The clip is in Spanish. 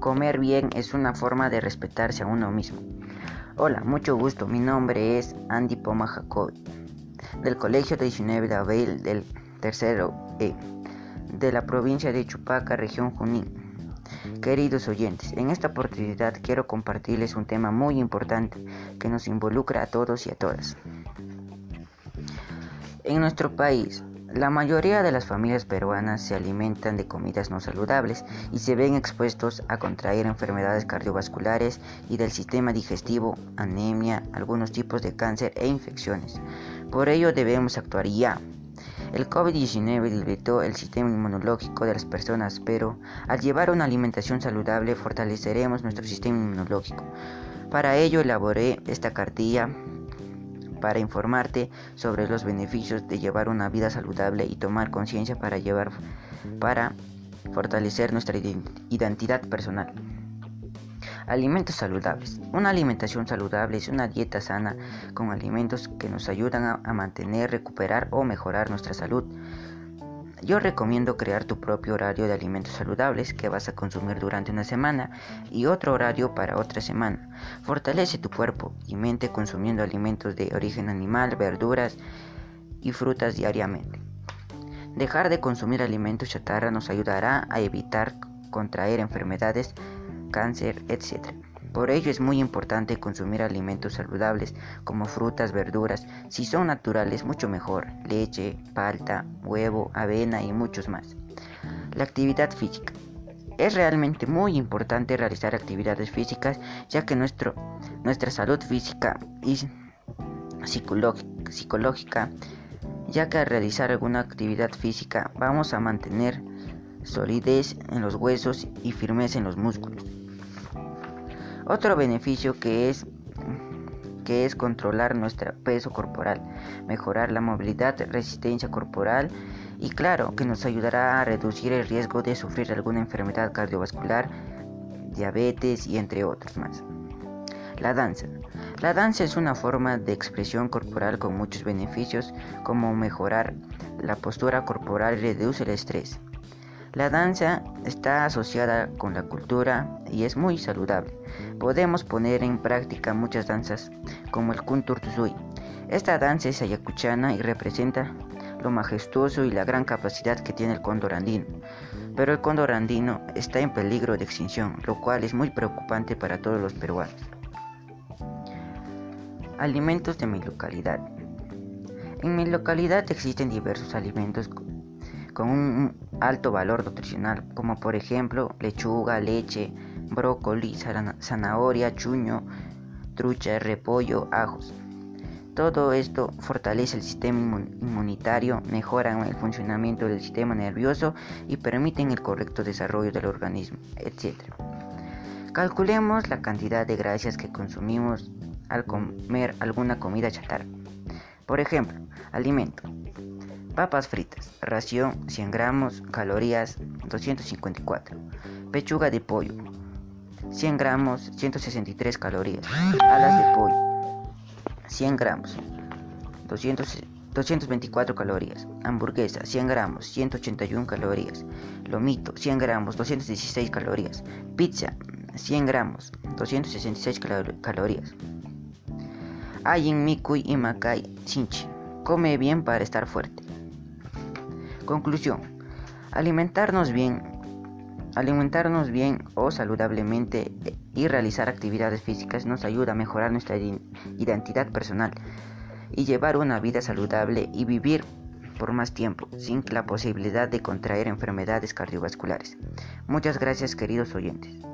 Comer bien es una forma de respetarse a uno mismo. Hola, mucho gusto. Mi nombre es Andy Poma Jacobi, del Colegio 19 de Abril del tercero E, de la provincia de Chupaca, región Junín. Queridos oyentes, en esta oportunidad quiero compartirles un tema muy importante que nos involucra a todos y a todas. En nuestro país, la mayoría de las familias peruanas se alimentan de comidas no saludables y se ven expuestos a contraer enfermedades cardiovasculares y del sistema digestivo, anemia, algunos tipos de cáncer e infecciones. Por ello debemos actuar ya. El COVID-19 debilitó el sistema inmunológico de las personas, pero al llevar una alimentación saludable fortaleceremos nuestro sistema inmunológico. Para ello elaboré esta cartilla para informarte sobre los beneficios de llevar una vida saludable y tomar conciencia para llevar para fortalecer nuestra identidad personal. Alimentos saludables. Una alimentación saludable es una dieta sana con alimentos que nos ayudan a, a mantener, recuperar o mejorar nuestra salud. Yo recomiendo crear tu propio horario de alimentos saludables que vas a consumir durante una semana y otro horario para otra semana. Fortalece tu cuerpo y mente consumiendo alimentos de origen animal, verduras y frutas diariamente. Dejar de consumir alimentos chatarra nos ayudará a evitar contraer enfermedades, cáncer, etc. Por ello es muy importante consumir alimentos saludables como frutas, verduras, si son naturales mucho mejor, leche, palta, huevo, avena y muchos más. La actividad física. Es realmente muy importante realizar actividades físicas ya que nuestro, nuestra salud física y psicológica, ya que al realizar alguna actividad física vamos a mantener solidez en los huesos y firmeza en los músculos. Otro beneficio que es que es controlar nuestro peso corporal, mejorar la movilidad, resistencia corporal y claro que nos ayudará a reducir el riesgo de sufrir alguna enfermedad cardiovascular, diabetes y entre otros más. La danza. La danza es una forma de expresión corporal con muchos beneficios como mejorar la postura corporal y reduce el estrés. La danza está asociada con la cultura y es muy saludable. Podemos poner en práctica muchas danzas, como el Kunturtuzui. Esta danza es ayacuchana y representa lo majestuoso y la gran capacidad que tiene el cóndor andino. Pero el cóndor andino está en peligro de extinción, lo cual es muy preocupante para todos los peruanos. Alimentos de mi localidad. En mi localidad existen diversos alimentos con un alto valor nutricional, como por ejemplo lechuga, leche, brócoli, zanahoria, chuño, trucha, repollo, ajos. Todo esto fortalece el sistema inmunitario, mejora el funcionamiento del sistema nervioso y permiten el correcto desarrollo del organismo, etc. Calculemos la cantidad de grasas que consumimos al comer alguna comida chatarra. Por ejemplo, alimento. Papas fritas, ración 100 gramos, calorías 254. Pechuga de pollo, 100 gramos, 163 calorías. Alas de pollo, 100 gramos, 224 calorías. Hamburguesa, 100 gramos, 181 calorías. Lomito, 100 gramos, 216 calorías. Pizza, 100 gramos, 266 calorías. Ayin, Mikui y Makai Chinchi. Come bien para estar fuerte. Conclusión. Alimentarnos bien, alimentarnos bien o saludablemente y realizar actividades físicas nos ayuda a mejorar nuestra identidad personal y llevar una vida saludable y vivir por más tiempo sin la posibilidad de contraer enfermedades cardiovasculares. Muchas gracias queridos oyentes.